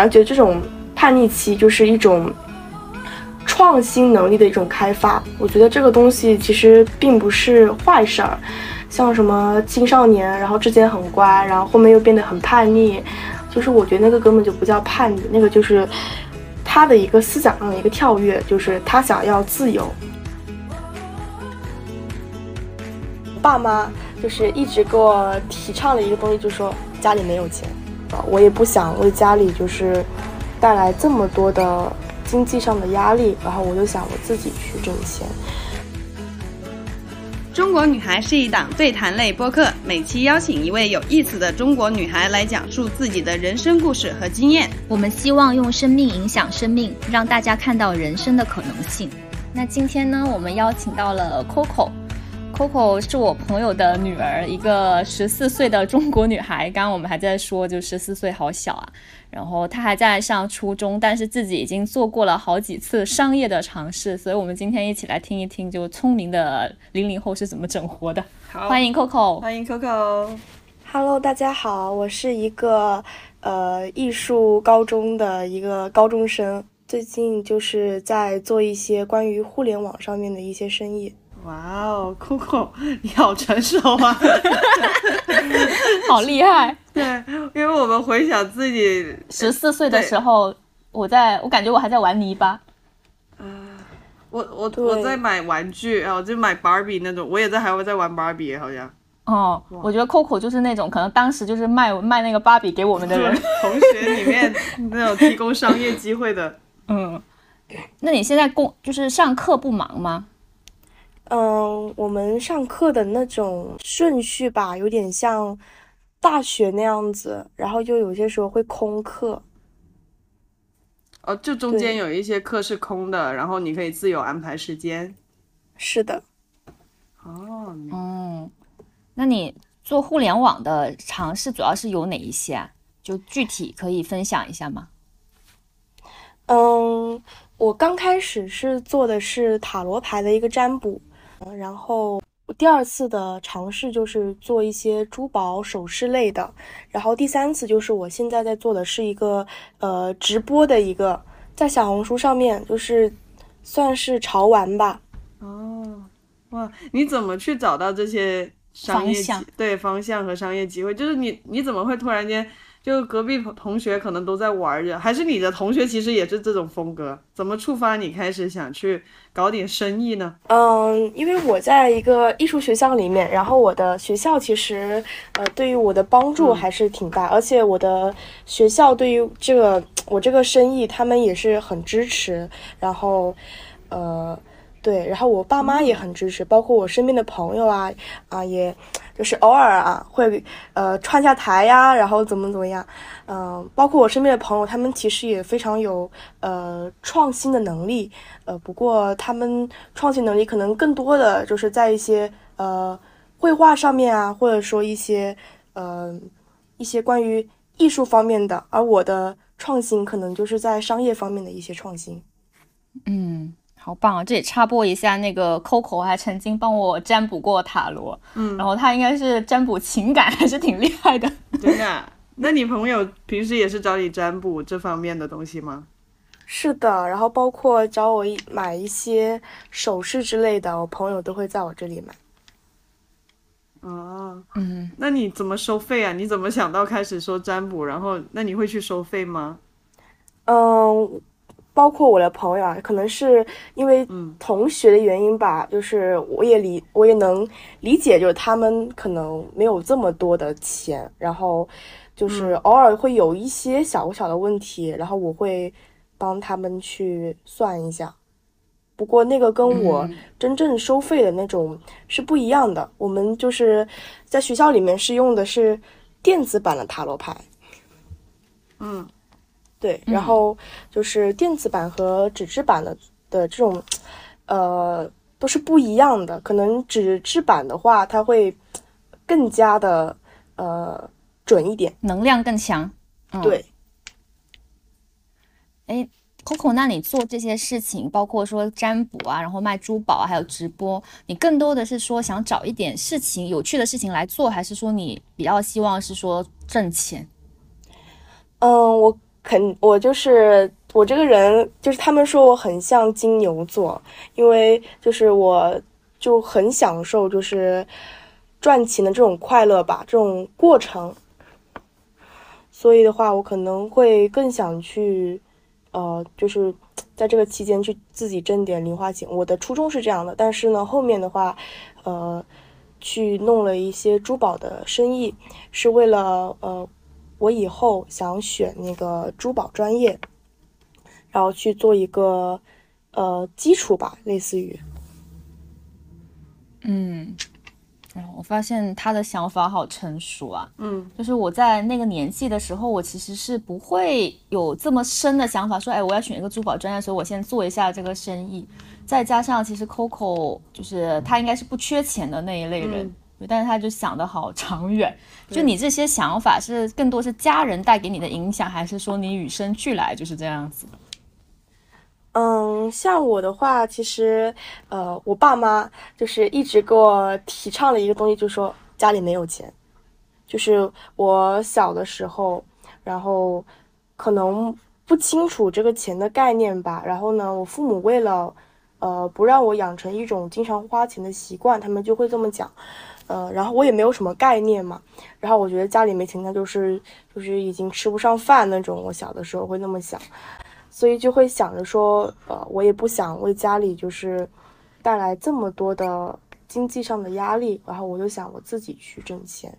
而觉得这种叛逆期就是一种创新能力的一种开发。我觉得这个东西其实并不是坏事儿。像什么青少年，然后之前很乖，然后后面又变得很叛逆，就是我觉得那个根本就不叫叛逆，那个就是他的一个思想上的一个跳跃，就是他想要自由。爸妈就是一直给我提倡的一个东西，就是说家里没有钱，我也不想为家里就是带来这么多的经济上的压力，然后我就想我自己去挣钱。中国女孩是一档对谈类播客，每期邀请一位有意思的中国女孩来讲述自己的人生故事和经验。我们希望用生命影响生命，让大家看到人生的可能性。那今天呢，我们邀请到了 Coco。Coco 是我朋友的女儿，一个十四岁的中国女孩。刚刚我们还在说，就十四岁好小啊。然后她还在上初中，但是自己已经做过了好几次商业的尝试。所以，我们今天一起来听一听，就聪明的零零后是怎么整活的。好欢迎 Coco，欢迎 Coco。Hello，大家好，我是一个呃艺术高中的一个高中生，最近就是在做一些关于互联网上面的一些生意。哇哦，Coco，你好成熟啊，好厉害。对，因为我们回想自己十四岁的时候，我在我感觉我还在玩泥巴。嗯，我我我在买玩具，然后就买 Barbie 那种，我也在还会在玩 Barbie，好像。哦，我觉得 Coco 就是那种可能当时就是卖卖那个芭比给我们的人，同学里面那种提供商业机会的。嗯，那你现在工就是上课不忙吗？嗯，我们上课的那种顺序吧，有点像大学那样子，然后就有些时候会空课。哦，就中间有一些课是空的，然后你可以自由安排时间。是的。哦，嗯，那你做互联网的尝试主要是有哪一些啊？就具体可以分享一下吗？嗯，我刚开始是做的是塔罗牌的一个占卜。然后第二次的尝试就是做一些珠宝首饰类的，然后第三次就是我现在在做的是一个呃直播的一个，在小红书上面就是算是潮玩吧。哦，哇，你怎么去找到这些商业对方向和商业机会？就是你你怎么会突然间？就隔壁同学可能都在玩着，还是你的同学其实也是这种风格？怎么触发你开始想去搞点生意呢？嗯，因为我在一个艺术学校里面，然后我的学校其实呃对于我的帮助还是挺大，而且我的学校对于这个我这个生意他们也是很支持，然后呃对，然后我爸妈也很支持，包括我身边的朋友啊啊也。就是偶尔啊，会呃串下台呀，然后怎么怎么样，嗯，包括我身边的朋友，他们其实也非常有呃创新的能力，呃，不过他们创新能力可能更多的就是在一些呃绘画上面啊，或者说一些呃一些关于艺术方面的，而我的创新可能就是在商业方面的一些创新，嗯。好棒啊！这里插播一下，那个 Coco 还曾经帮我占卜过塔罗，嗯，然后他应该是占卜情感还是挺厉害的，真的。那你朋友平时也是找你占卜这方面的东西吗？是的，然后包括找我买一些首饰之类的，我朋友都会在我这里买。哦，嗯，那你怎么收费啊？你怎么想到开始说占卜？然后那你会去收费吗？嗯。包括我的朋友啊，可能是因为同学的原因吧，就是我也理我也能理解，就是他们可能没有这么多的钱，然后就是偶尔会有一些小小的问题，然后我会帮他们去算一下。不过那个跟我真正收费的那种是不一样的，我们就是在学校里面是用的是电子版的塔罗牌，嗯。对，然后就是电子版和纸质版的的这种，呃，都是不一样的。可能纸质版的话，它会更加的呃准一点，能量更强。对。哎，Coco，那你做这些事情，包括说占卜啊，然后卖珠宝啊，还有直播，你更多的是说想找一点事情、有趣的事情来做，还是说你比较希望是说挣钱？嗯，我。肯我就是我这个人，就是他们说我很像金牛座，因为就是我就很享受就是赚钱的这种快乐吧，这种过程。所以的话，我可能会更想去，呃，就是在这个期间去自己挣点零花钱。我的初衷是这样的，但是呢，后面的话，呃，去弄了一些珠宝的生意，是为了呃。我以后想选那个珠宝专业，然后去做一个呃基础吧，类似于。嗯，我发现他的想法好成熟啊。嗯，就是我在那个年纪的时候，我其实是不会有这么深的想法，说哎，我要选一个珠宝专业，所以我先做一下这个生意。再加上其实 Coco 就是他应该是不缺钱的那一类人。但是他就想的好长远，就你这些想法是更多是家人带给你的影响，还是说你与生俱来就是这样子？嗯，像我的话，其实呃，我爸妈就是一直给我提倡了一个东西，就是说家里没有钱。就是我小的时候，然后可能不清楚这个钱的概念吧。然后呢，我父母为了呃不让我养成一种经常花钱的习惯，他们就会这么讲。呃，然后我也没有什么概念嘛，然后我觉得家里没钱，那就是就是已经吃不上饭那种。我小的时候会那么想，所以就会想着说，呃，我也不想为家里就是带来这么多的经济上的压力，然后我就想我自己去挣钱。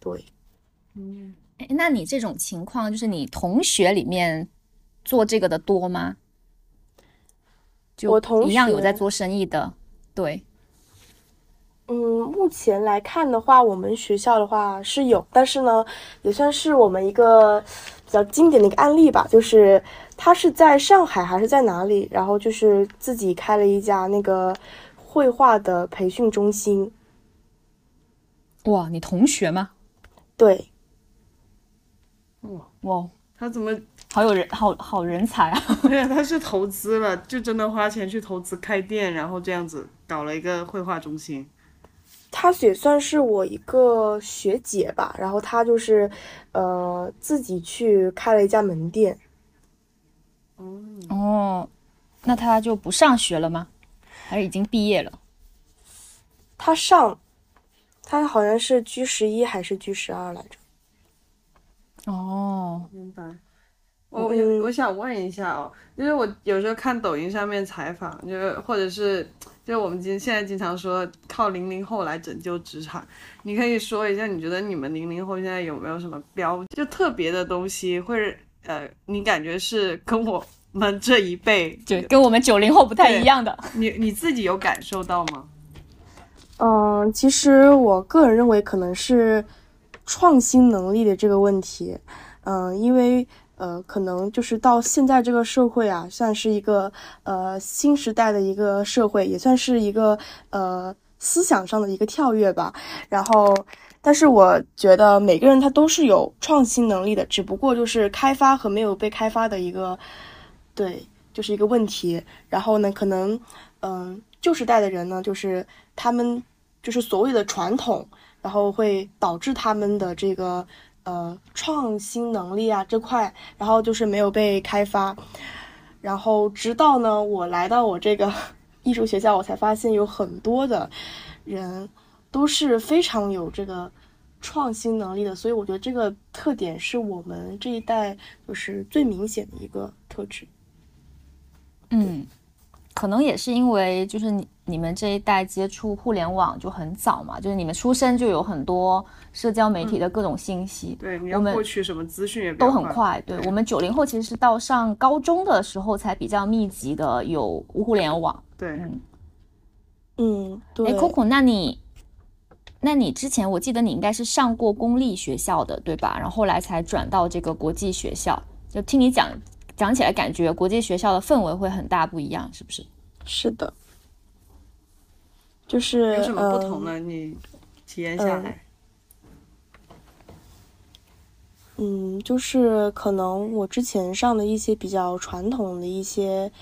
对，嗯，哎，那你这种情况，就是你同学里面做这个的多吗？我同一样有在做生意的，对。嗯，目前来看的话，我们学校的话是有，但是呢，也算是我们一个比较经典的一个案例吧。就是他是在上海还是在哪里，然后就是自己开了一家那个绘画的培训中心。哇，你同学吗？对。哇哇，他怎么好有人好好人才啊？对呀，他是投资了，就真的花钱去投资开店，然后这样子搞了一个绘画中心。她也算是我一个学姐吧，然后她就是，呃，自己去开了一家门店。哦，那她就不上学了吗？还是已经毕业了？她上，她好像是 G 十一还是 G 十二来着？哦，明白。我我想问一下哦，就是我有时候看抖音上面采访，就是或者是。就我们今现在经常说靠零零后来拯救职场，你可以说一下，你觉得你们零零后现在有没有什么标就特别的东西，或者呃，你感觉是跟我们这一辈 就跟我们九零后不太一样的？你你自己有感受到吗？嗯，其实我个人认为可能是创新能力的这个问题，嗯，因为。呃，可能就是到现在这个社会啊，算是一个呃新时代的一个社会，也算是一个呃思想上的一个跳跃吧。然后，但是我觉得每个人他都是有创新能力的，只不过就是开发和没有被开发的一个，对，就是一个问题。然后呢，可能嗯旧时代的人呢，就是他们就是所谓的传统，然后会导致他们的这个。呃，创新能力啊这块，然后就是没有被开发，然后直到呢我来到我这个 艺术学校，我才发现有很多的人都是非常有这个创新能力的，所以我觉得这个特点是我们这一代就是最明显的一个特质。嗯。可能也是因为，就是你你们这一代接触互联网就很早嘛，就是你们出生就有很多社交媒体的各种信息，对，我们获取什么资讯也都很快。对我们九零后其实是到上高中的时候才比较密集的有互联网。对，嗯，嗯，对。哎，Coco，那你，那你之前我记得你应该是上过公立学校的，对吧？然后后来才转到这个国际学校，就听你讲。讲起来感觉国际学校的氛围会很大不一样，是不是？是的，就是有什么不同呢？你体验下来，嗯，就是可能我之前上的一些比较传统的一些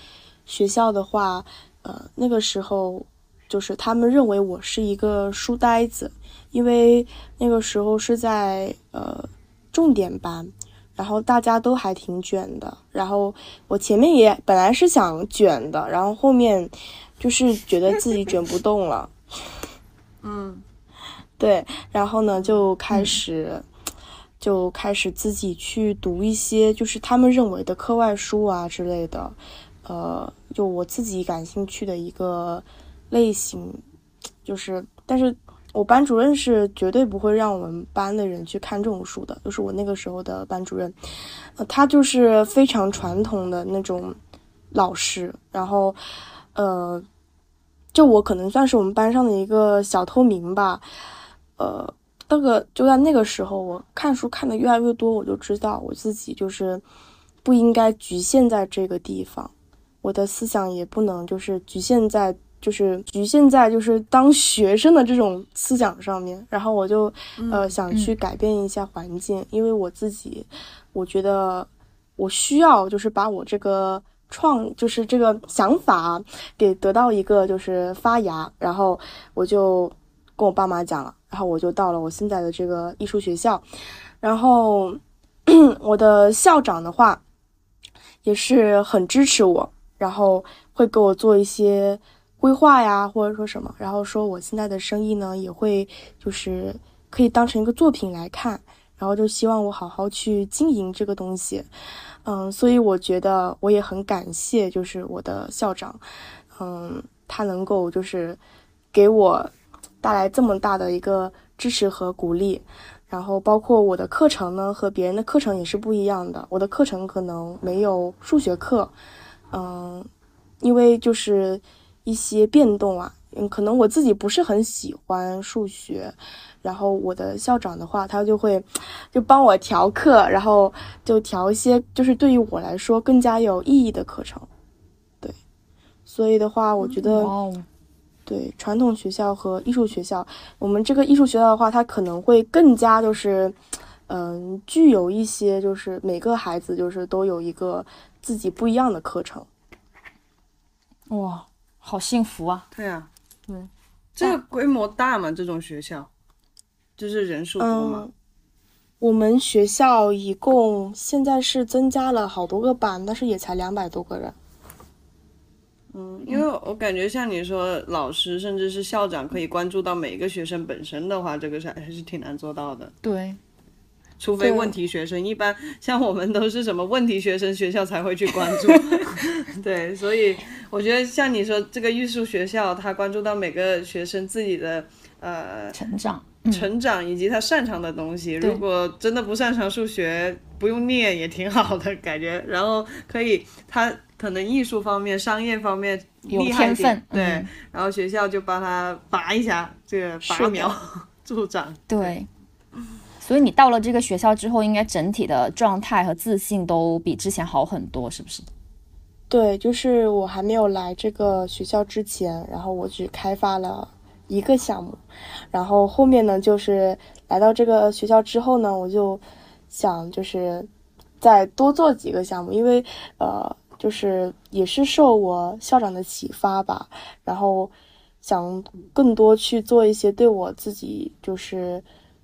学校的话，呃，那个时候就是他们认为我是一个书呆子，因为那个时候是在呃。重点班，然后大家都还挺卷的。然后我前面也本来是想卷的，然后后面就是觉得自己卷不动了。嗯，对，然后呢就开始就开始自己去读一些就是他们认为的课外书啊之类的，呃，就我自己感兴趣的一个类型。就是，但是我班主任是绝对不会让我们班的人去看这种书的。就是我那个时候的班主任，呃，他就是非常传统的那种老师。然后，呃，就我可能算是我们班上的一个小透明吧。呃，那个就在那个时候，我看书看的越来越多，我就知道我自己就是不应该局限在这个地方，我的思想也不能就是局限在。就是局限在就是当学生的这种思想上面，然后我就呃想去改变一下环境，因为我自己我觉得我需要就是把我这个创就是这个想法给得到一个就是发芽，然后我就跟我爸妈讲了，然后我就到了我现在的这个艺术学校，然后 我的校长的话也是很支持我，然后会给我做一些。规划呀，或者说什么，然后说我现在的生意呢，也会就是可以当成一个作品来看，然后就希望我好好去经营这个东西，嗯，所以我觉得我也很感谢，就是我的校长，嗯，他能够就是给我带来这么大的一个支持和鼓励，然后包括我的课程呢，和别人的课程也是不一样的，我的课程可能没有数学课，嗯，因为就是。一些变动啊，嗯，可能我自己不是很喜欢数学，然后我的校长的话，他就会就帮我调课，然后就调一些就是对于我来说更加有意义的课程，对，所以的话，我觉得，对传统学校和艺术学校，我们这个艺术学校的话，它可能会更加就是，嗯，具有一些就是每个孩子就是都有一个自己不一样的课程，哇。好幸福啊！对啊，对，这个规模大吗？这种学校，就是人数多吗？我们学校一共现在是增加了好多个班，但是也才两百多个人。嗯，因为我感觉像你说，老师甚至是校长可以关注到每一个学生本身的话，这个是还是挺难做到的。对。除非问题学生，一般像我们都是什么问题学生，学校才会去关注。对，所以我觉得像你说这个艺术学校，他关注到每个学生自己的呃成长、成长以及他擅长的东西。如果真的不擅长数学，不用念也挺好的感觉。然后可以，他可能艺术方面、商业方面有天分，对，然后学校就帮他拔一下这个拔苗 助长。对。所以你到了这个学校之后，应该整体的状态和自信都比之前好很多，是不是？对，就是我还没有来这个学校之前，然后我只开发了一个项目，然后后面呢，就是来到这个学校之后呢，我就想就是再多做几个项目，因为呃，就是也是受我校长的启发吧，然后想更多去做一些对我自己就是。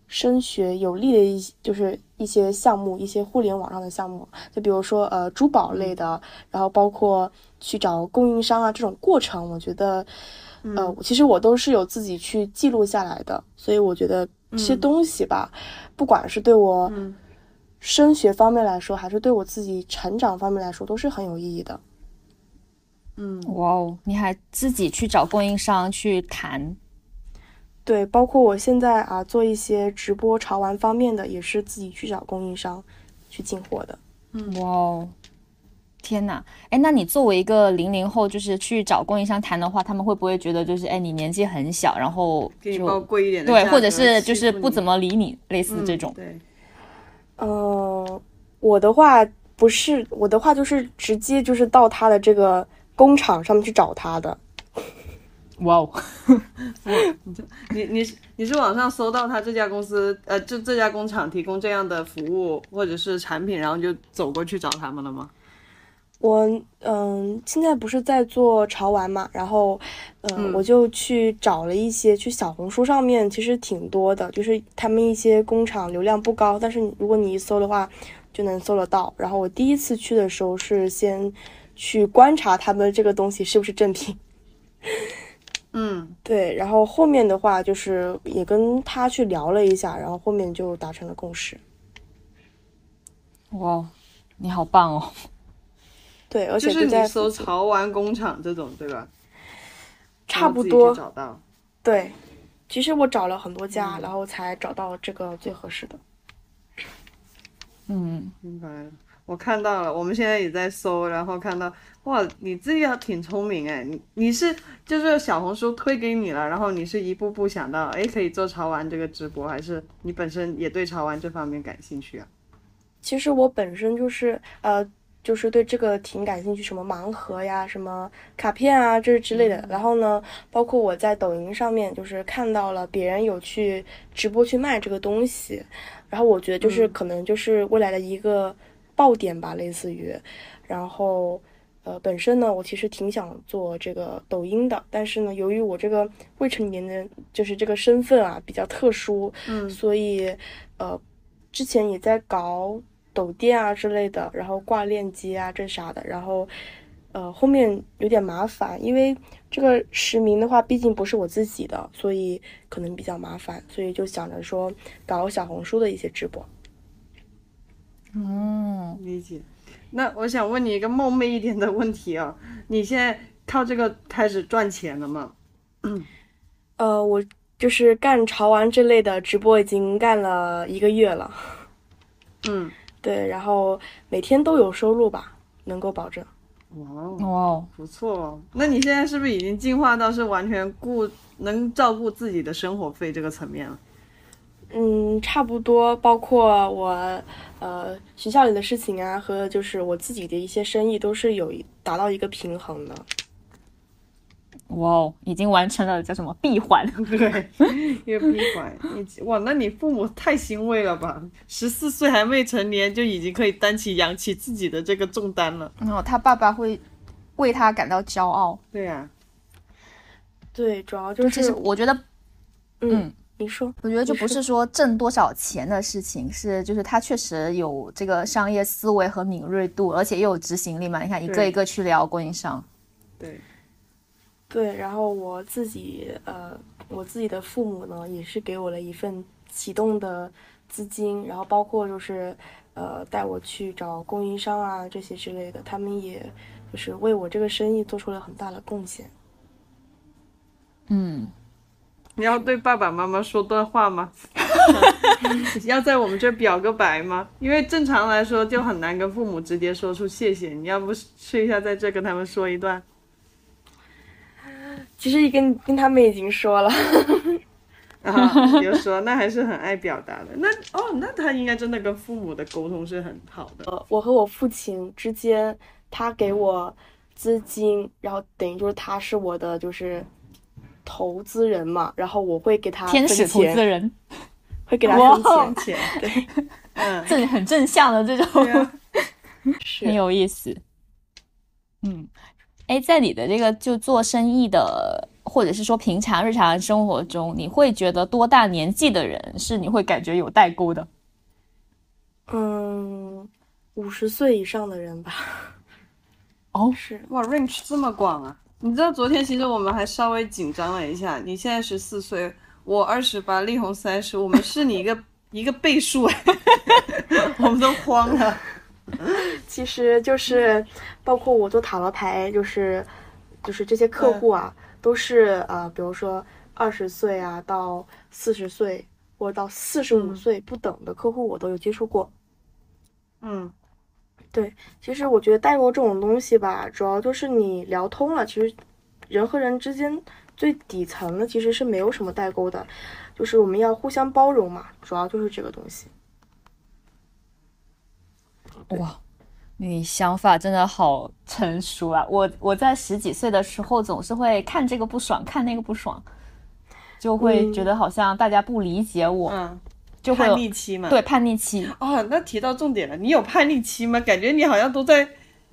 升学有利的一就是一些项目，一些互联网上的项目，就比如说呃珠宝类的，然后包括去找供应商啊这种过程，我觉得，呃其实我都是有自己去记录下来的，所以我觉得这些东西吧，不管是对我升学方面来说，还是对我自己成长方面来说，都是很有意义的。嗯，哇哦，你还自己去找供应商去谈。对，包括我现在啊，做一些直播潮玩方面的，也是自己去找供应商去进货的。嗯，哇哦，天哪！哎，那你作为一个零零后，就是去找供应商谈的话，他们会不会觉得就是哎，你年纪很小，然后就贵一点的对，或者是就是不怎么理你，类似这种。对，呃，我的话不是，我的话就是直接就是到他的这个工厂上面去找他的。哇哦，你你是你是网上搜到他这家公司呃，这这家工厂提供这样的服务或者是产品，然后就走过去找他们了吗？我嗯，现在不是在做潮玩嘛，然后嗯，我就去找了一些，去小红书上面其实挺多的，就是他们一些工厂流量不高，但是如果你一搜的话，就能搜得到。然后我第一次去的时候是先去观察他们这个东西是不是正品，嗯，对。然后后面的话就是也跟他去聊了一下，然后后面就达成了共识。哇，你好棒哦！对，而且就是你搜潮玩工厂这种，对吧？差不多找到。对，其实我找了很多家，然后才找到这个最合适的。嗯，明白了。我看到了，我们现在也在搜，然后看到哇，你这个挺聪明哎，你你是就是小红书推给你了，然后你是一步步想到哎可以做潮玩这个直播，还是你本身也对潮玩这方面感兴趣啊？其实我本身就是呃。就是对这个挺感兴趣，什么盲盒呀，什么卡片啊，这之类的。然后呢，包括我在抖音上面，就是看到了别人有去直播去卖这个东西，然后我觉得就是可能就是未来的一个爆点吧，类似于。然后，呃，本身呢，我其实挺想做这个抖音的，但是呢，由于我这个未成年人，就是这个身份啊比较特殊，嗯，所以，呃，之前也在搞。抖店啊之类的，然后挂链接啊这啥的，然后，呃，后面有点麻烦，因为这个实名的话，毕竟不是我自己的，所以可能比较麻烦，所以就想着说搞小红书的一些直播。嗯，理解。那我想问你一个冒昧一点的问题啊，你现在靠这个开始赚钱了吗？呃，我就是干潮玩这类的直播，已经干了一个月了。嗯。对，然后每天都有收入吧，能够保证。哇哦，不错哦。那你现在是不是已经进化到是完全顾能照顾自己的生活费这个层面了？嗯，差不多。包括我呃学校里的事情啊，和就是我自己的一些生意，都是有达到一个平衡的。哇哦，已经完成了叫什么闭环？对，一个闭环。你哇，那你父母太欣慰了吧？十四岁还未成年就已经可以担起养起自己的这个重担了。哦，他爸爸会为他感到骄傲。对呀，对，主要就是我觉得，嗯，你说，我觉得就不是说挣多少钱的事情，是就是他确实有这个商业思维和敏锐度，而且又有执行力嘛。你看，一个一个去聊供应商。对。对，然后我自己，呃，我自己的父母呢，也是给我了一份启动的资金，然后包括就是，呃，带我去找供应商啊这些之类的，他们也就是为我这个生意做出了很大的贡献。嗯，你要对爸爸妈妈说段话吗？要在我们这表个白吗？因为正常来说就很难跟父母直接说出谢谢，你要不试一下在这跟他们说一段？其实跟跟他们已经说了，啊，有说，那还是很爱表达的。那哦，那他应该真的跟父母的沟通是很好的。呃，我和我父亲之间，他给我资金，然后等于就是他是我的就是投资人嘛，然后我会给他天使投资人，会给他分钱，对，嗯，正 很正向的这种，很有意思，嗯。哎，在你的这个就做生意的，或者是说平常日常生活中，你会觉得多大年纪的人是你会感觉有代沟的？嗯，五十岁以上的人吧。哦，是哇，range 这么广啊！你知道昨天其实我们还稍微紧张了一下。你现在十四岁，我二十八，力宏三十，我们是你一个一个倍数哎，我们都慌了。其实就是，包括我做塔罗牌，就是，就是这些客户啊，都是呃，比如说二十岁啊到四十岁，或者到四十五岁不等的客户，我都有接触过。嗯，对，其实我觉得代沟这种东西吧，主要就是你聊通了，其实人和人之间最底层的其实是没有什么代沟的，就是我们要互相包容嘛，主要就是这个东西。哇，你想法真的好成熟啊！我我在十几岁的时候总是会看这个不爽，看那个不爽，就会觉得好像大家不理解我，嗯，就会叛逆期嘛。对，叛逆期。哦，那提到重点了，你有叛逆期吗？感觉你好像都在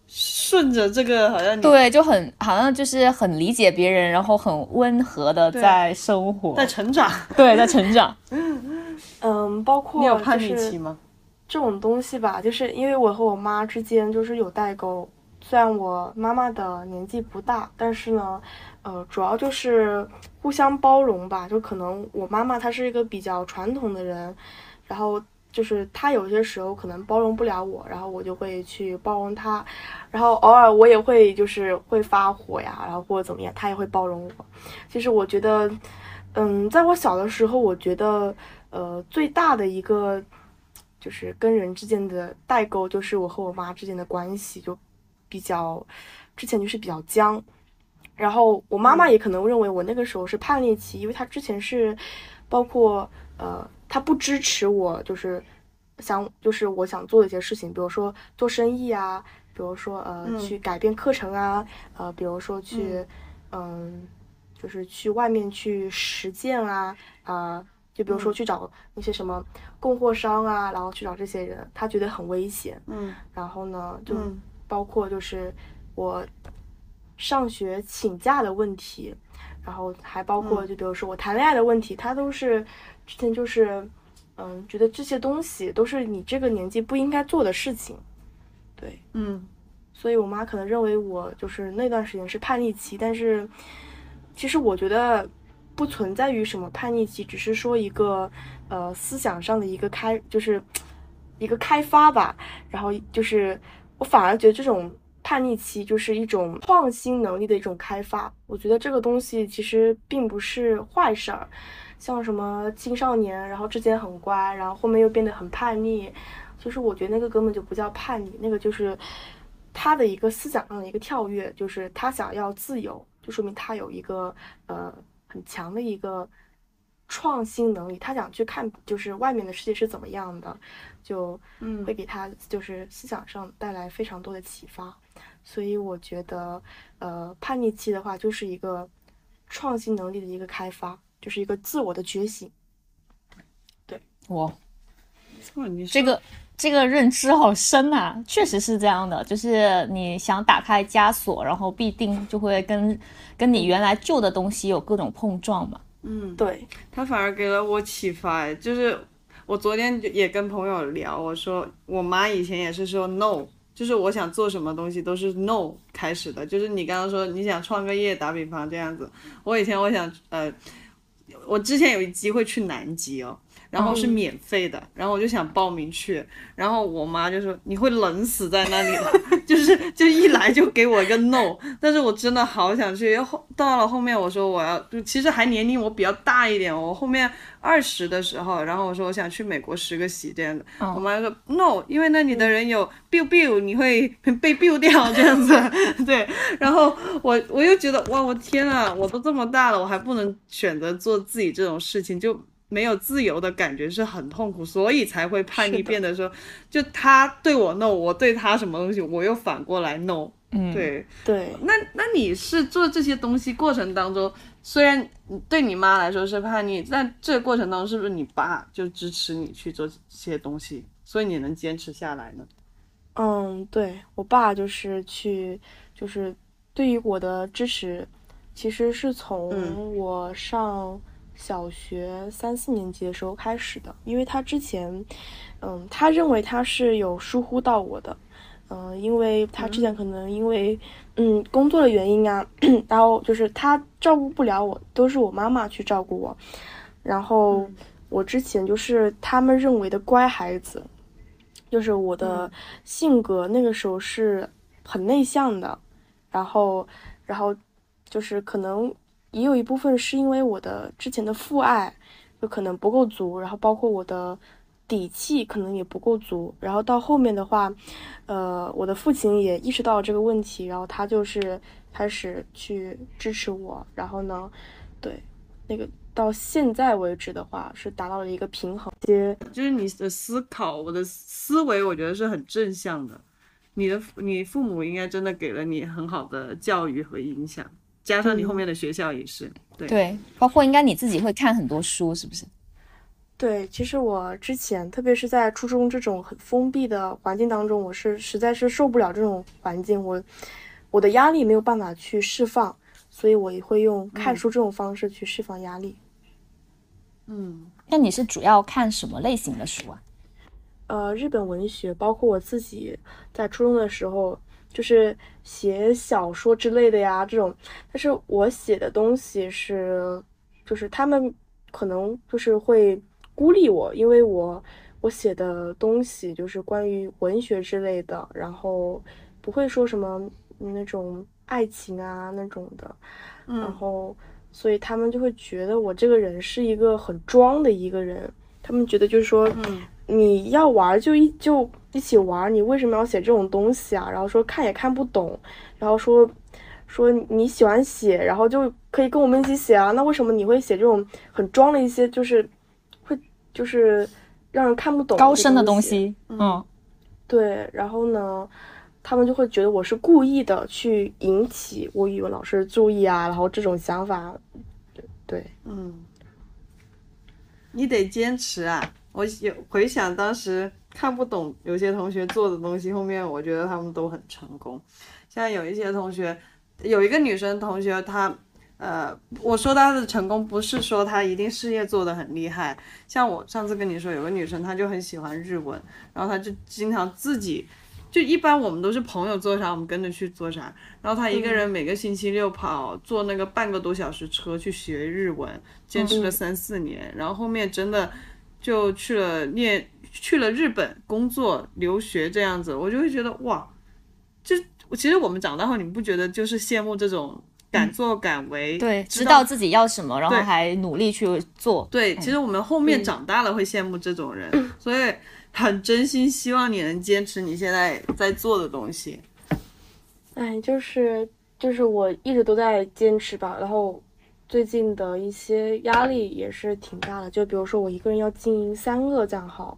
顺着这个好像对，就很好像就是很理解别人，然后很温和的在生活，在成长，对，在成长。嗯，包括你有叛逆期吗？这种东西吧，就是因为我和我妈之间就是有代沟。虽然我妈妈的年纪不大，但是呢，呃，主要就是互相包容吧。就可能我妈妈她是一个比较传统的人，然后就是她有些时候可能包容不了我，然后我就会去包容她。然后偶尔我也会就是会发火呀，然后或者怎么样，她也会包容我。其实我觉得，嗯，在我小的时候，我觉得，呃，最大的一个就是跟人之间的代沟，就是我和我妈之间的关系就。比较，之前就是比较僵，然后我妈妈也可能认为我那个时候是叛逆期，因为她之前是，包括呃，她不支持我，就是想就是我想做的一些事情，比如说做生意啊，比如说呃去改变课程啊，呃，比如说去嗯，就是去外面去实践啊，啊，就比如说去找那些什么供货商啊，然后去找这些人，她觉得很危险，嗯，然后呢就。包括就是我上学请假的问题，然后还包括就比如说我谈恋爱的问题，他都是之前就是嗯觉得这些东西都是你这个年纪不应该做的事情，对，嗯，所以我妈可能认为我就是那段时间是叛逆期，但是其实我觉得不存在于什么叛逆期，只是说一个呃思想上的一个开就是一个开发吧，然后就是。我反而觉得这种叛逆期就是一种创新能力的一种开发。我觉得这个东西其实并不是坏事儿。像什么青少年，然后之前很乖，然后后面又变得很叛逆，其实我觉得那个根本就不叫叛逆，那个就是他的一个思想上的一个跳跃，就是他想要自由，就说明他有一个呃很强的一个创新能力，他想去看就是外面的世界是怎么样的。就会给他就是思想上带来非常多的启发，所以我觉得，呃，叛逆期的话就是一个创新能力的一个开发，就是一个自我的觉醒。对，我，这个这个认知好深呐，确实是这样的，就是你想打开枷锁，然后必定就会跟跟你原来旧的东西有各种碰撞嘛。嗯，对，他反而给了我启发，就是。我昨天也跟朋友聊，我说我妈以前也是说 no，就是我想做什么东西都是 no 开始的，就是你刚刚说你想创个业，打比方这样子，我以前我想呃，我之前有一机会去南极哦。然后是免费的，然后我就想报名去，然后我妈就说你会冷死在那里的，就是就一来就给我一个 no，但是我真的好想去。后到了后面我说我要，就其实还年龄我比较大一点，我后面二十的时候，然后我说我想去美国实个习这样子，我妈说 no，因为那里的人有 biu biu，你会被 biu 掉这样子，对，然后我我又觉得哇，我天啊，我都这么大了，我还不能选择做自己这种事情就。没有自由的感觉是很痛苦，所以才会叛逆，变得说，就他对我 no，我对他什么东西，我又反过来 no。嗯，对对。那那你是做这些东西过程当中，虽然对你妈来说是叛逆，但这个过程当中是不是你爸就支持你去做这些东西，所以你能坚持下来呢？嗯，对我爸就是去，就是对于我的支持，其实是从我上。小学三四年级的时候开始的，因为他之前，嗯，他认为他是有疏忽到我的，嗯，因为他之前可能因为，嗯，工作的原因啊，然后就是他照顾不了我，都是我妈妈去照顾我，然后我之前就是他们认为的乖孩子，就是我的性格那个时候是很内向的，然后，然后就是可能。也有一部分是因为我的之前的父爱就可能不够足，然后包括我的底气可能也不够足，然后到后面的话，呃，我的父亲也意识到这个问题，然后他就是开始去支持我，然后呢，对，那个到现在为止的话是达到了一个平衡。些就是你的思考，我的思维，我觉得是很正向的。你的你父母应该真的给了你很好的教育和影响。加上你后面的学校也是，对对，包括应该你自己会看很多书，是不是？对，其实我之前，特别是在初中这种很封闭的环境当中，我是实在是受不了这种环境，我我的压力没有办法去释放，所以我也会用看书这种方式去释放压力。嗯，那你是主要看什么类型的书啊？呃，日本文学，包括我自己在初中的时候，就是写小说之类的呀，这种。但是我写的东西是，就是他们可能就是会。孤立我，因为我我写的东西就是关于文学之类的，然后不会说什么那种爱情啊那种的，然后所以他们就会觉得我这个人是一个很装的一个人，他们觉得就是说，你要玩就一就一起玩，你为什么要写这种东西啊？然后说看也看不懂，然后说说你喜欢写，然后就可以跟我们一起写啊，那为什么你会写这种很装的一些就是会？就是让人看不懂高深的东西，嗯，对。然后呢，他们就会觉得我是故意的去引起我语文老师注意啊，然后这种想法，对，嗯，你得坚持啊！我有回想当时看不懂有些同学做的东西，后面我觉得他们都很成功。像有一些同学，有一个女生同学，她。呃，我说她的成功不是说她一定事业做得很厉害，像我上次跟你说有个女生，她就很喜欢日文，然后她就经常自己，就一般我们都是朋友做啥我们跟着去做啥，然后她一个人每个星期六跑坐那个半个多小时车去学日文，坚持了三四年，然后后面真的就去了念去了日本工作留学这样子，我就会觉得哇，就其实我们长大后你不觉得就是羡慕这种。敢作敢为，对，知道自己要什么，然后还努力去做。对，其实我们后面长大了会羡慕这种人，所以很真心希望你能坚持你现在在做的东西。哎，就是就是我一直都在坚持吧，然后最近的一些压力也是挺大的，就比如说我一个人要经营三个账号，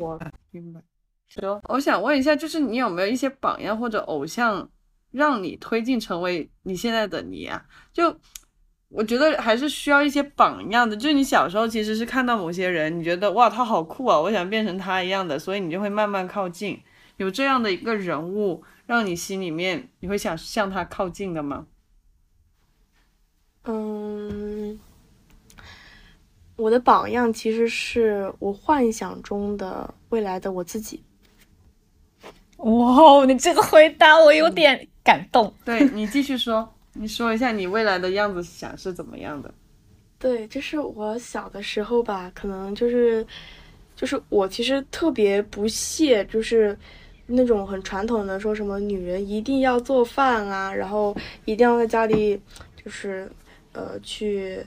我明白。行，我想问一下，就是你有没有一些榜样或者偶像？让你推进成为你现在的你啊，就我觉得还是需要一些榜样的。就是你小时候其实是看到某些人，你觉得哇他好酷啊，我想变成他一样的，所以你就会慢慢靠近。有这样的一个人物，让你心里面你会想向他靠近的吗？嗯，我的榜样其实是我幻想中的未来的我自己。哇哦，你这个回答我有点。感动，对你继续说，你说一下你未来的样子想是怎么样的？对，就是我小的时候吧，可能就是，就是我其实特别不屑，就是那种很传统的说什么女人一定要做饭啊，然后一定要在家里就是呃去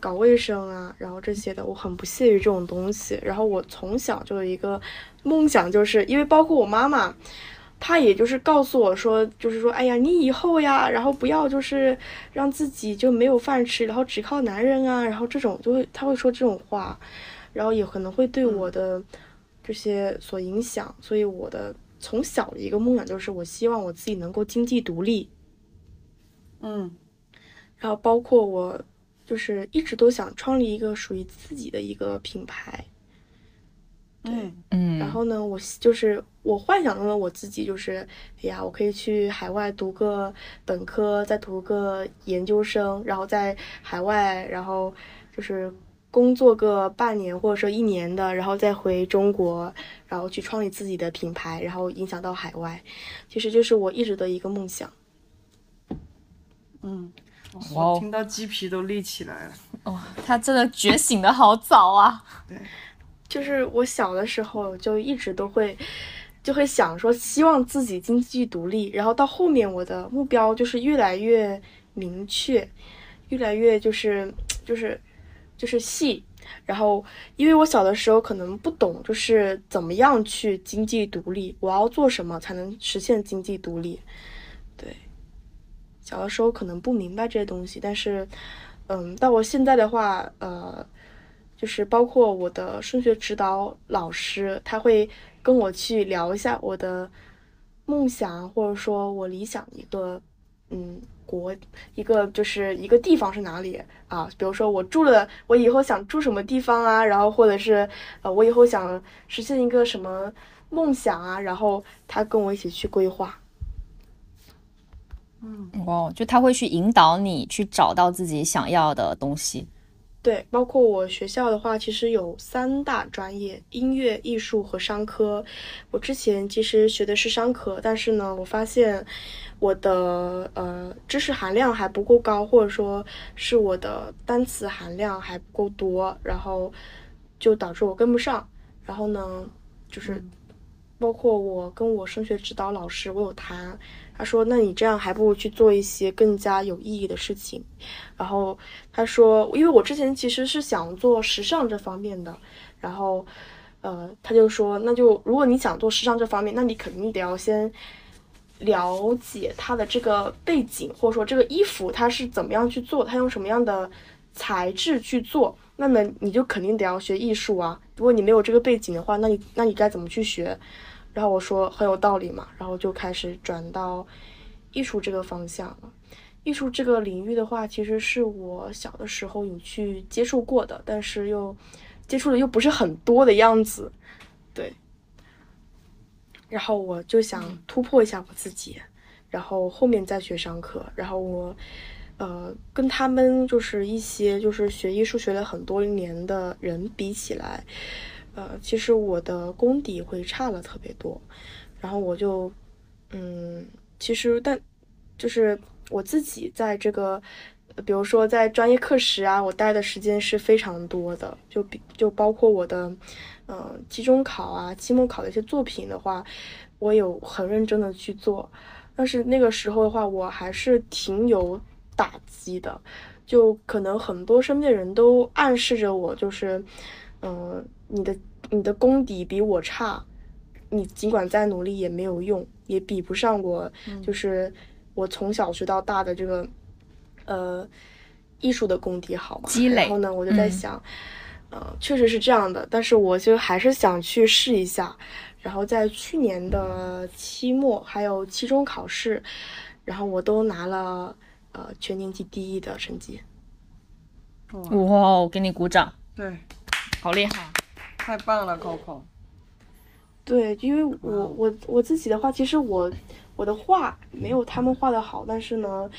搞卫生啊，然后这些的，我很不屑于这种东西。然后我从小就有一个梦想，就是因为包括我妈妈。她也就是告诉我说，就是说，哎呀，你以后呀，然后不要就是让自己就没有饭吃，然后只靠男人啊，然后这种就会她会说这种话，然后也可能会对我的这些所影响，所以我的从小的一个梦想就是我希望我自己能够经济独立，嗯，然后包括我就是一直都想创立一个属于自己的一个品牌。对，嗯，然后呢，我就是我幻想中的我自己，就是哎呀，我可以去海外读个本科，再读个研究生，然后在海外，然后就是工作个半年或者说一年的，然后再回中国，然后去创立自己的品牌，然后影响到海外，其实就是我一直的一个梦想。嗯，我听到鸡皮都立起来了。哦，他真的觉醒的好早啊！对。就是我小的时候就一直都会，就会想说希望自己经济独立，然后到后面我的目标就是越来越明确，越来越就是就是就是细，然后因为我小的时候可能不懂就是怎么样去经济独立，我要做什么才能实现经济独立，对，小的时候可能不明白这些东西，但是嗯，到我现在的话，呃。就是包括我的数学指导老师，他会跟我去聊一下我的梦想，或者说我理想一个嗯国，一个就是一个地方是哪里啊？比如说我住了，我以后想住什么地方啊？然后或者是呃，我以后想实现一个什么梦想啊？然后他跟我一起去规划。嗯，哦，就他会去引导你去找到自己想要的东西。对，包括我学校的话，其实有三大专业：音乐、艺术和商科。我之前其实学的是商科，但是呢，我发现我的呃知识含量还不够高，或者说是我的单词含量还不够多，然后就导致我跟不上。然后呢，就是包括我跟我升学指导老师，我有谈。他说：“那你这样还不如去做一些更加有意义的事情。”然后他说：“因为我之前其实是想做时尚这方面的，然后，呃，他就说，那就如果你想做时尚这方面，那你肯定得要先了解它的这个背景，或者说这个衣服它是怎么样去做，它用什么样的材质去做，那么你就肯定得要学艺术啊。如果你没有这个背景的话，那你那你该怎么去学？”然后我说很有道理嘛，然后就开始转到艺术这个方向了。艺术这个领域的话，其实是我小的时候有去接触过的，但是又接触的又不是很多的样子，对。然后我就想突破一下我自己，然后后面再学商科。然后我呃跟他们就是一些就是学艺术学了很多年的人比起来。呃，其实我的功底会差了特别多，然后我就，嗯，其实但就是我自己在这个，比如说在专业课时啊，我待的时间是非常多的，就比就包括我的，嗯，期中考啊、期末考的一些作品的话，我有很认真的去做，但是那个时候的话，我还是挺有打击的，就可能很多身边的人都暗示着我，就是，嗯。你的你的功底比我差，你尽管再努力也没有用，也比不上我，就是我从小学到大的这个，呃，艺术的功底好嘛。积累。然后呢，我就在想，呃，确实是这样的，但是我就还是想去试一下。然后在去年的期末还有期中考试，然后我都拿了呃全年级第一的成绩。哇，我给你鼓掌。对，好厉害。太棒了，Coco。对，因为我我我自己的话，其实我我的画没有他们画的好，但是呢，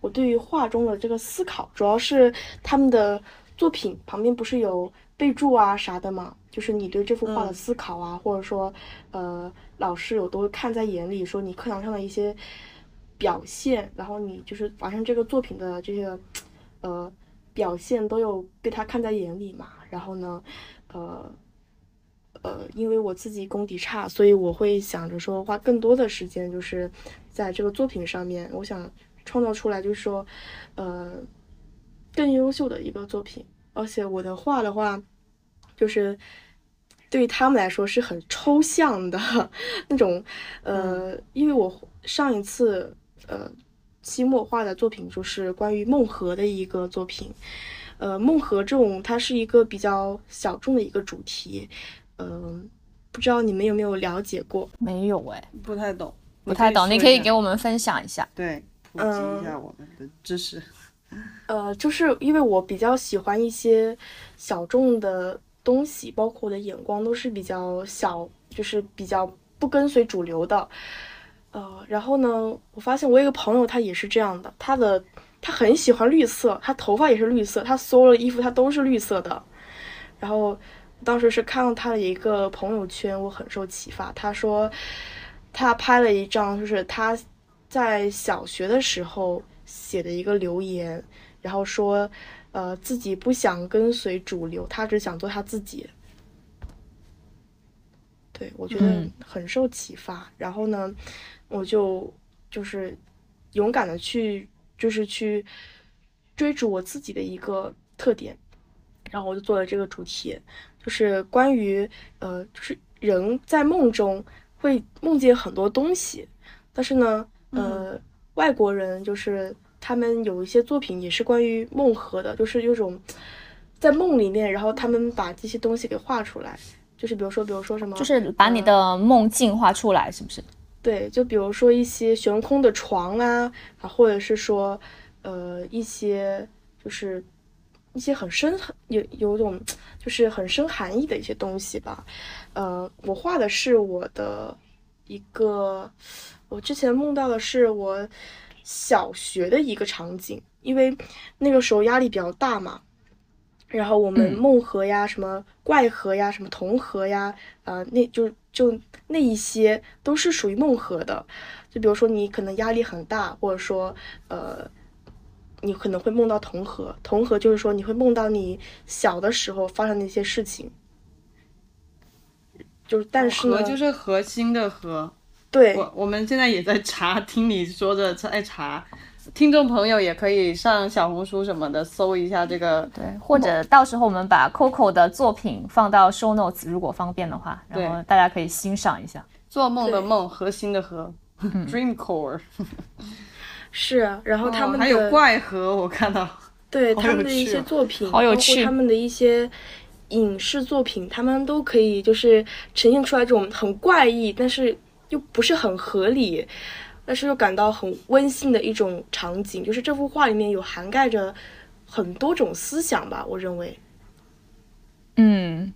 我对于画中的这个思考，主要是他们的作品旁边不是有备注啊啥的嘛，就是你对这幅画的思考啊，或者说呃老师有都看在眼里，说你课堂上的一些表现，然后你就是完成这个作品的这些呃表现都有被他看在眼里嘛，然后呢，呃。呃，因为我自己功底差，所以我会想着说花更多的时间，就是在这个作品上面，我想创造出来，就是说，呃，更优秀的一个作品。而且我的画的话，就是对于他们来说是很抽象的 那种。呃，因为我上一次呃期末画的作品就是关于梦河的一个作品。呃，梦河这种它是一个比较小众的一个主题。嗯，不知道你们有没有了解过？没有哎，不太懂，不太懂。你可以给我们分享一下，对，普及一下我们的知识。呃，就是因为我比较喜欢一些小众的东西，包括我的眼光都是比较小，就是比较不跟随主流的。呃，然后呢，我发现我有一个朋友，他也是这样的，他的他很喜欢绿色，他头发也是绿色，他所有的衣服他都是绿色的，然后。当时是看到他的一个朋友圈，我很受启发。他说，他拍了一张，就是他在小学的时候写的一个留言，然后说，呃，自己不想跟随主流，他只想做他自己。对我觉得很受启发。然后呢，我就就是勇敢的去，就是去追逐我自己的一个特点，然后我就做了这个主题。就是关于，呃，就是人在梦中会梦见很多东西，但是呢，呃，外国人就是他们有一些作品也是关于梦核的，就是有种在梦里面，然后他们把这些东西给画出来，就是比如说，比如说什么，就是把你的梦境画出来，是不是？对，就比如说一些悬空的床啊，啊，或者是说，呃，一些就是一些很深很有有种就是很深含义的一些东西吧。呃，我画的是我的一个，我之前梦到的是我小学的一个场景，因为那个时候压力比较大嘛。然后我们梦河呀，什么怪河呀，什么铜河呀，呃，那就就那一些都是属于梦河的。就比如说你可能压力很大，或者说呃，你可能会梦到同和，同和就是说你会梦到你小的时候发生的一些事情。就是但是呢就是核心的核。对。我我们现在也在查，听你说着在查。听众朋友也可以上小红书什么的搜一下这个，对，或者到时候我们把 Coco 的作品放到 Show Notes，如果方便的话，然后大家可以欣赏一下。做梦的梦，核心的核，Dream Core。是，然后他们还有怪盒，我看到。对他们的一些作品，好有趣。他们的一些影视作品，他们都可以就是呈现出来这种很怪异，但是又不是很合理。但是又感到很温馨的一种场景，就是这幅画里面有涵盖着很多种思想吧，我认为。嗯，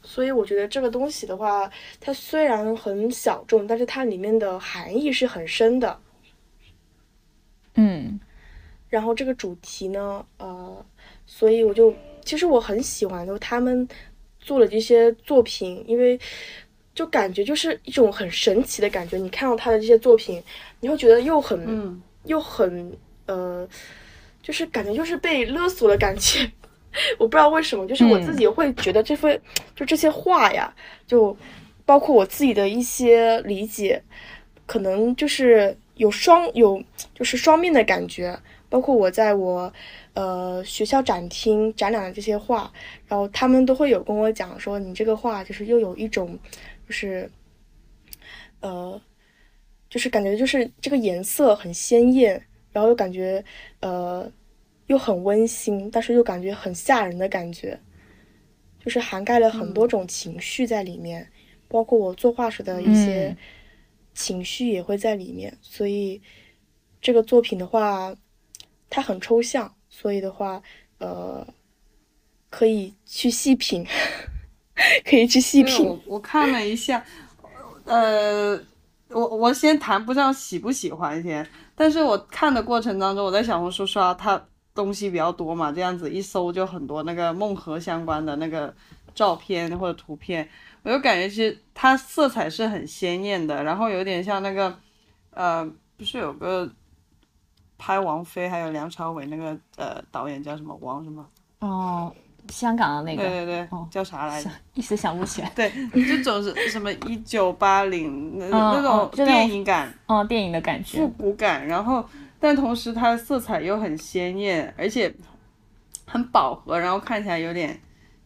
所以我觉得这个东西的话，它虽然很小众，但是它里面的含义是很深的。嗯，然后这个主题呢，呃，所以我就其实我很喜欢，就他们做的这些作品，因为。就感觉就是一种很神奇的感觉，你看到他的这些作品，你会觉得又很又很呃，就是感觉就是被勒索的感觉。我不知道为什么，就是我自己会觉得这份就这些画呀，就包括我自己的一些理解，可能就是有双有就是双面的感觉。包括我在我呃学校展厅展览的这些画，然后他们都会有跟我讲说，你这个画就是又有一种。就是，呃，就是感觉就是这个颜色很鲜艳，然后又感觉呃又很温馨，但是又感觉很吓人的感觉，就是涵盖了很多种情绪在里面，包括我作画时的一些情绪也会在里面。所以这个作品的话，它很抽象，所以的话，呃，可以去细品。可以去细品。我看了一下，呃，我我先谈不上喜不喜欢先，但是我看的过程当中，我在小红书刷它东西比较多嘛，这样子一搜就很多那个梦河相关的那个照片或者图片，我就感觉其实它色彩是很鲜艳的，然后有点像那个，呃，不是有个拍王菲还有梁朝伟那个呃导演叫什么王什么？哦。香港的那个，对对对，叫啥来着？一时想不起来。对，就总是什么？一九八零 那那种电影感，哦，电影的感觉，复古感。然后，但同时它的色彩又很鲜艳，而且很饱和，然后看起来有点，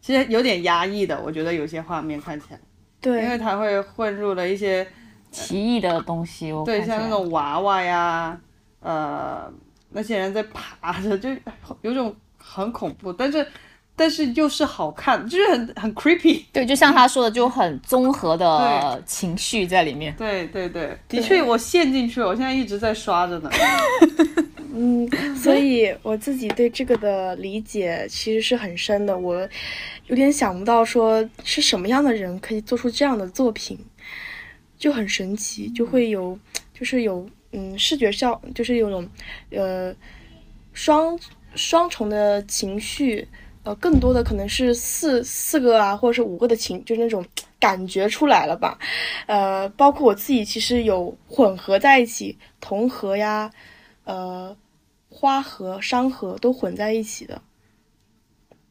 其实有点压抑的。我觉得有些画面看起来，对，因为它会混入了一些奇异的东西。对，像那种娃娃呀，呃，那些人在爬着，就有种很恐怖，但是。但是又是好看，就是很很 creepy。对，就像他说的，就很综合的情绪在里面。对对对，的确我陷进去了，我现在一直在刷着呢。嗯，所以我自己对这个的理解其实是很深的。我有点想不到说是什么样的人可以做出这样的作品，就很神奇，就会有就是有嗯视觉效，就是有种呃双双重的情绪。呃，更多的可能是四四个啊，或者是五个的情，就是那种感觉出来了吧。呃，包括我自己其实有混合在一起，铜河呀，呃，花河、山河都混在一起的。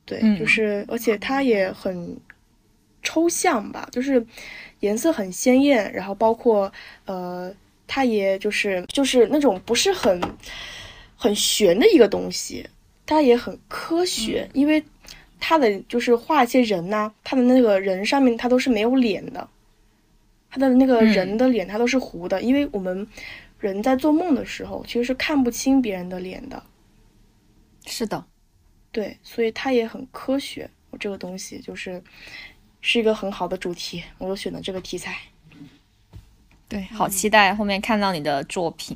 对，就是而且它也很抽象吧，就是颜色很鲜艳，然后包括呃，它也就是就是那种不是很很玄的一个东西。它也很科学，因为它的就是画一些人呐，他的那个人上面他都是没有脸的，他的那个人的脸他都是糊的，因为我们人在做梦的时候其实是看不清别人的脸的。是的，对，所以它也很科学。我这个东西就是是一个很好的主题，我就选了这个题材。对，好期待后面看到你的作品。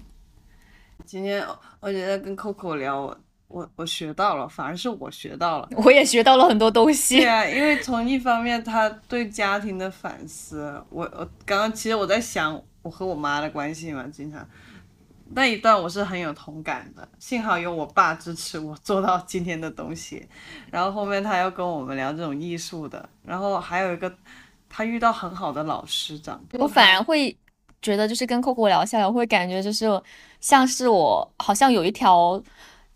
今天我觉得跟 Coco 聊，我我学到了，反而是我学到了，我也学到了很多东西。对啊，因为从一方面他对家庭的反思，我我刚刚其实我在想我和我妈的关系嘛，经常那一段我是很有同感的，幸好有我爸支持我做到今天的东西。然后后面他又跟我们聊这种艺术的，然后还有一个他遇到很好的老师长，我反而会。觉得就是跟 Coco 聊下来，我会感觉就是像是我好像有一条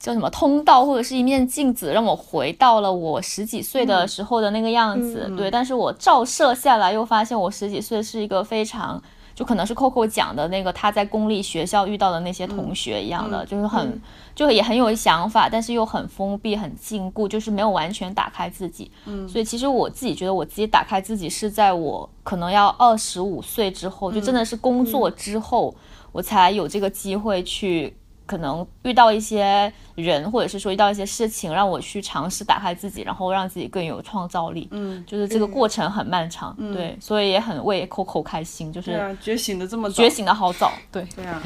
叫什么通道，或者是一面镜子，让我回到了我十几岁的时候的那个样子。对，但是我照射下来，又发现我十几岁是一个非常。就可能是 Coco 讲的那个他在公立学校遇到的那些同学一样的，就是很就也很有想法，但是又很封闭、很禁锢，就是没有完全打开自己。嗯，所以其实我自己觉得我自己打开自己是在我可能要二十五岁之后，就真的是工作之后，我才有这个机会去。可能遇到一些人，或者是说遇到一些事情，让我去尝试打开自己，然后让自己更有创造力。嗯，就是这个过程很漫长，对，所以也很为 Coco 开心，就是觉醒的这么觉醒的好早，对，对啊，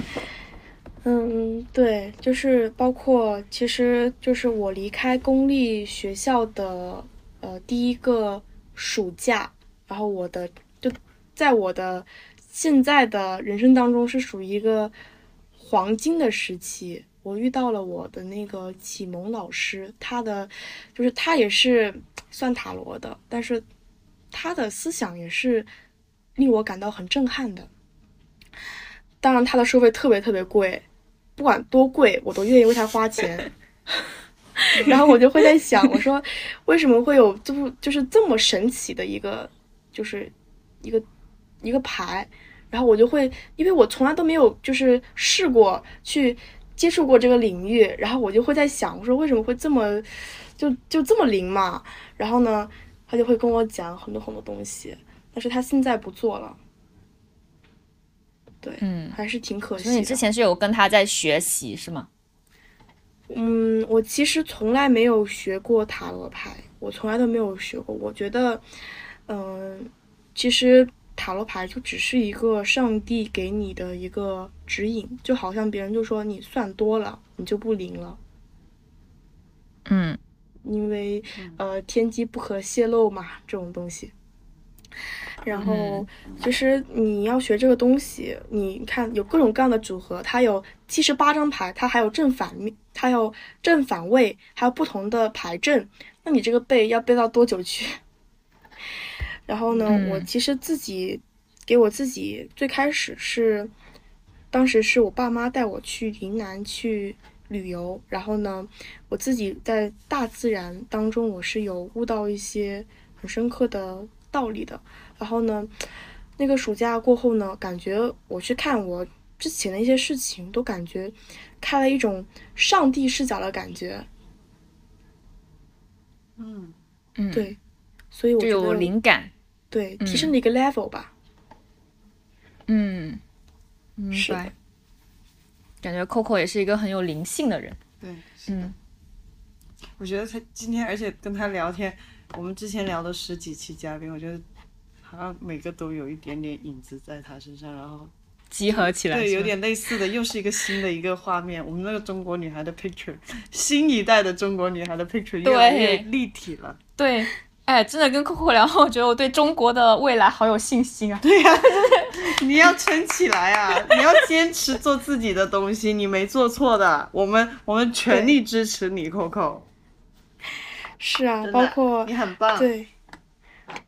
嗯，对，就是包括，其实就是我离开公立学校的呃第一个暑假，然后我的就在我的现在的人生当中是属于一个。黄金的时期，我遇到了我的那个启蒙老师，他的就是他也是算塔罗的，但是他的思想也是令我感到很震撼的。当然，他的收费特别特别贵，不管多贵，我都愿意为他花钱。然后我就会在想，我说为什么会有这么就是这么神奇的一个就是一个一个牌？然后我就会，因为我从来都没有就是试过去接触过这个领域，然后我就会在想，我说为什么会这么，就就这么灵嘛？然后呢，他就会跟我讲很多很多东西，但是他现在不做了，对，嗯，还是挺可惜。所以你之前是有跟他在学习是吗？嗯，我其实从来没有学过塔罗牌，我从来都没有学过。我觉得，嗯，其实。塔罗牌就只是一个上帝给你的一个指引，就好像别人就说你算多了，你就不灵了。嗯，因为呃天机不可泄露嘛，这种东西。然后其实你要学这个东西，你看有各种各样的组合，它有七十八张牌，它还有正反面，它有正反位，还有不同的牌阵，那你这个背要背到多久去？然后呢，我其实自己给我自己最开始是，当时是我爸妈带我去云南去旅游，然后呢，我自己在大自然当中我是有悟到一些很深刻的道理的。然后呢，那个暑假过后呢，感觉我去看我之前的一些事情，都感觉开了一种上帝视角的感觉。嗯嗯，对，所以我就有灵感。对，提升了一个 level 吧。嗯，是的。感觉 Coco 也是一个很有灵性的人。对，嗯。我觉得他今天，而且跟他聊天，我们之前聊的十几期嘉宾，我觉得好像每个都有一点点影子在他身上，然后集合起来，对，有点类似的，又是一个新的一个画面。我们那个中国女孩的 picture，新一代的中国女孩的 picture 越来越立体了。对。哎，真的跟 Coco 聊，我觉得我对中国的未来好有信心啊！对呀，你要撑起来啊！你要坚持做自己的东西，你没做错的，我们我们全力支持你，Coco。是啊，包括你很棒。对，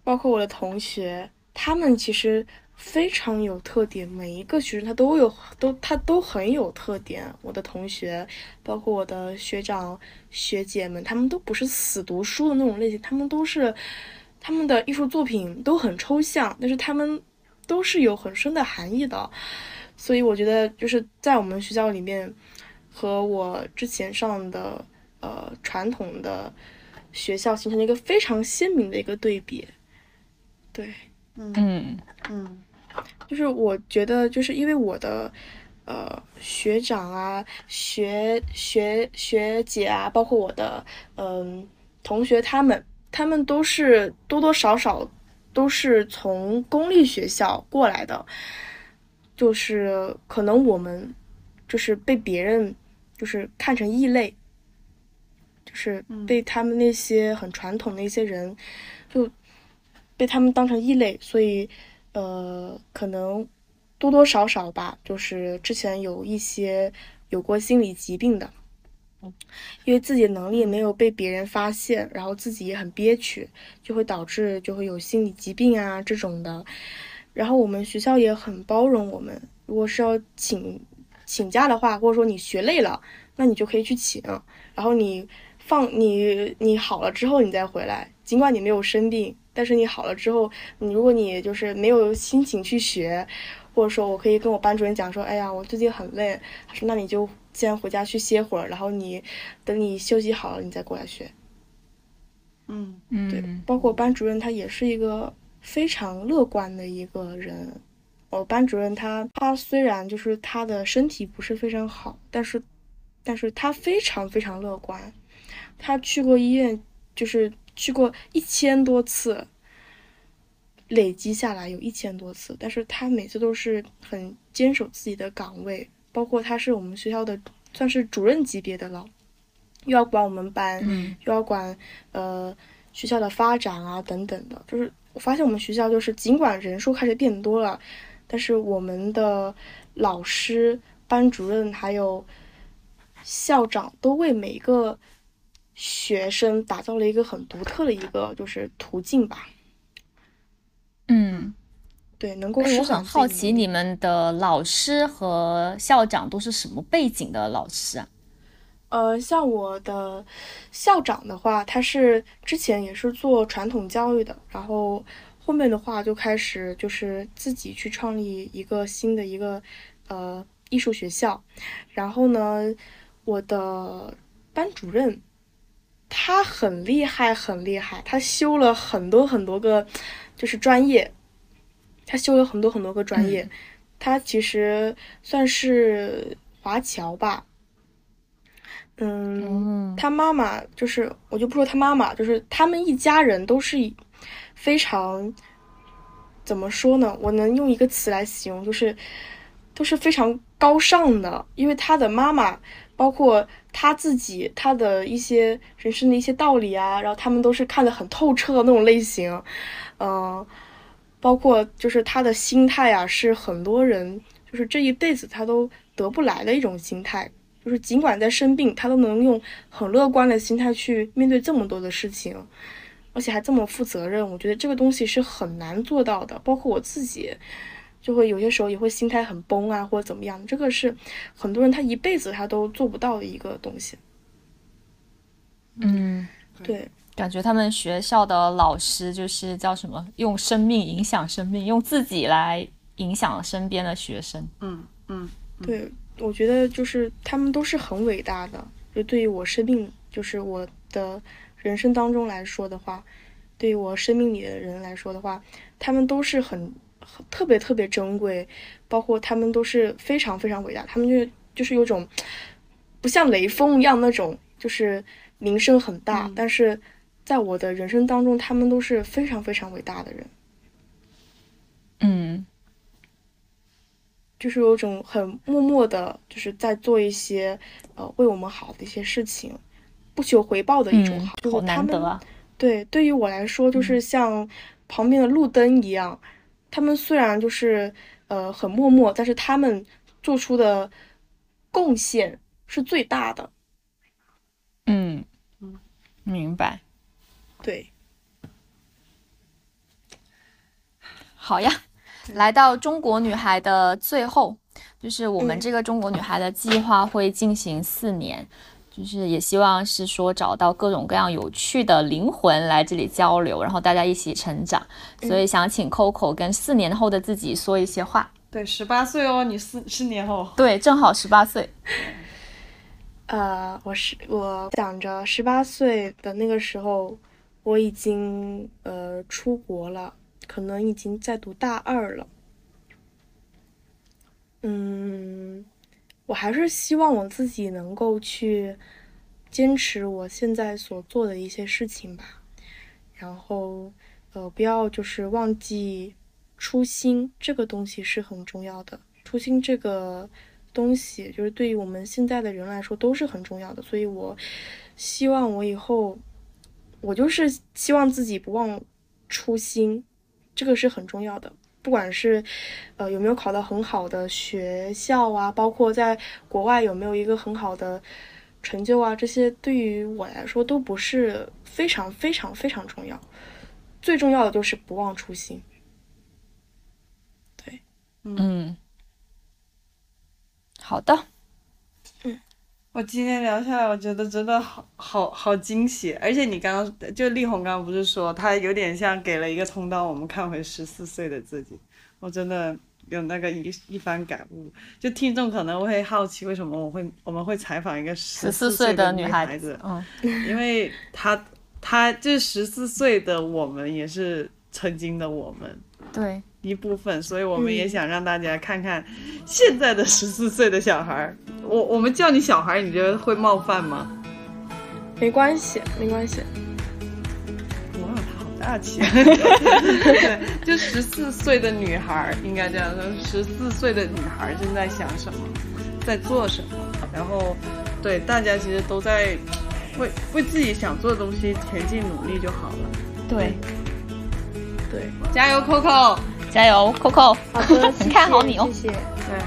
包括我的同学，他们其实。非常有特点，每一个学生他都有都他都很有特点。我的同学，包括我的学长学姐们，他们都不是死读书的那种类型，他们都是他们的艺术作品都很抽象，但是他们都是有很深的含义的。所以我觉得就是在我们学校里面，和我之前上的呃传统的学校形成了一个非常鲜明的一个对比。对，嗯嗯。就是我觉得，就是因为我的，呃，学长啊、学学学姐啊，包括我的嗯同学，他们他们都是多多少少都是从公立学校过来的，就是可能我们就是被别人就是看成异类，就是被他们那些很传统的一些人就被他们当成异类，所以呃，可能多多少少吧，就是之前有一些有过心理疾病的。因为自己的能力没有被别人发现，然后自己也很憋屈，就会导致就会有心理疾病啊这种的。然后我们学校也很包容我们，如果是要请请假的话，或者说你学累了，那你就可以去请。然后你放你你好了之后你再回来，尽管你没有生病，但是你好了之后，你如果你就是没有心情去学，或者说我可以跟我班主任讲说，哎呀，我最近很累，他说那你就。先回家去歇会儿，然后你等你休息好了，你再过来学。嗯嗯，对，包括班主任他也是一个非常乐观的一个人。我班主任他他虽然就是他的身体不是非常好，但是但是他非常非常乐观。他去过医院，就是去过一千多次，累积下来有一千多次，但是他每次都是很坚守自己的岗位。包括他是我们学校的，算是主任级别的了，又要管我们班，又要管呃学校的发展啊等等的。就是我发现我们学校就是尽管人数开始变多了，但是我们的老师、班主任还有校长都为每一个学生打造了一个很独特的一个就是途径吧。嗯。对，能够。我很好奇，你们的老师和校长都是什么背景的老师啊？呃，像我的校长的话，他是之前也是做传统教育的，然后后面的话就开始就是自己去创立一个新的一个呃艺术学校。然后呢，我的班主任他很厉害，很厉害，他修了很多很多个就是专业。他修了很多很多个专业，他其实算是华侨吧。嗯，他妈妈就是，我就不说他妈妈，就是他们一家人都是非常怎么说呢？我能用一个词来形容，就是都是非常高尚的。因为他的妈妈，包括他自己，他的一些人生的一些道理啊，然后他们都是看得很透彻的那种类型，嗯。包括就是他的心态啊，是很多人就是这一辈子他都得不来的一种心态。就是尽管在生病，他都能用很乐观的心态去面对这么多的事情，而且还这么负责任。我觉得这个东西是很难做到的。包括我自己，就会有些时候也会心态很崩啊，或者怎么样。这个是很多人他一辈子他都做不到的一个东西。嗯，对。感觉他们学校的老师就是叫什么，用生命影响生命，用自己来影响身边的学生。嗯嗯，对，我觉得就是他们都是很伟大的。就对于我生命，就是我的人生当中来说的话，对于我生命里的人来说的话，他们都是很特别特别珍贵，包括他们都是非常非常伟大。他们就就是有种不像雷锋一样那种，就是名声很大，但是。在我的人生当中，他们都是非常非常伟大的人。嗯，就是有种很默默的，就是在做一些呃为我们好的一些事情，不求回报的一种好。好难得啊！对，对于我来说，就是像旁边的路灯一样，他们虽然就是呃很默默，但是他们做出的贡献是最大的。嗯嗯，明白。对，好呀，来到中国女孩的最后，就是我们这个中国女孩的计划会进行四年，就是也希望是说找到各种各样有趣的灵魂来这里交流，然后大家一起成长。所以想请 Coco 跟四年后的自己说一些话。对，十八岁哦，你四四年后，对，正好十八岁。呃，我是我想着十八岁的那个时候。我已经呃出国了，可能已经在读大二了。嗯，我还是希望我自己能够去坚持我现在所做的一些事情吧，然后呃不要就是忘记初心，这个东西是很重要的。初心这个东西，就是对于我们现在的人来说都是很重要的。所以我希望我以后，我就是希望自己不忘初心，这个是很重要的。不管是呃有没有考到很好的学校啊，包括在国外有没有一个很好的成就啊，这些对于我来说都不是非常非常非常重要。最重要的就是不忘初心。对，嗯。好的，嗯，我今天聊下来，我觉得真的好好好惊喜，而且你刚刚就力宏刚刚不是说他有点像给了一个通道，我们看回十四岁的自己，我真的有那个一一番感悟。就听众可能会好奇，为什么我会我们会采访一个十四岁的女孩子？嗯，因为她她这十四岁的我们也是曾经的我们。对。一部分，所以我们也想让大家看看现在的十四岁的小孩儿。我我们叫你小孩儿，你觉得会冒犯吗？没关系，没关系。哇，他好大气。对，就十四岁的女孩儿应该这样说：十四岁的女孩儿正在想什么，在做什么？然后，对大家其实都在为为自己想做的东西前进努力就好了。对，对，加油，Coco！加油，Coco！好的，很看好你哦。谢谢。对，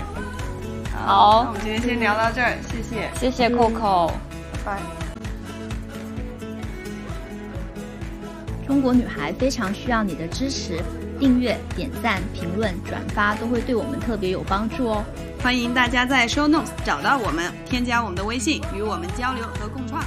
好，那我们今天先聊到这儿，谢谢，谢谢 Coco，拜拜。中国女孩非常需要你的支持，订阅、点赞、评论、转发都会对我们特别有帮助哦。欢迎大家在 Show Notes 找到我们，添加我们的微信，与我们交流和共创。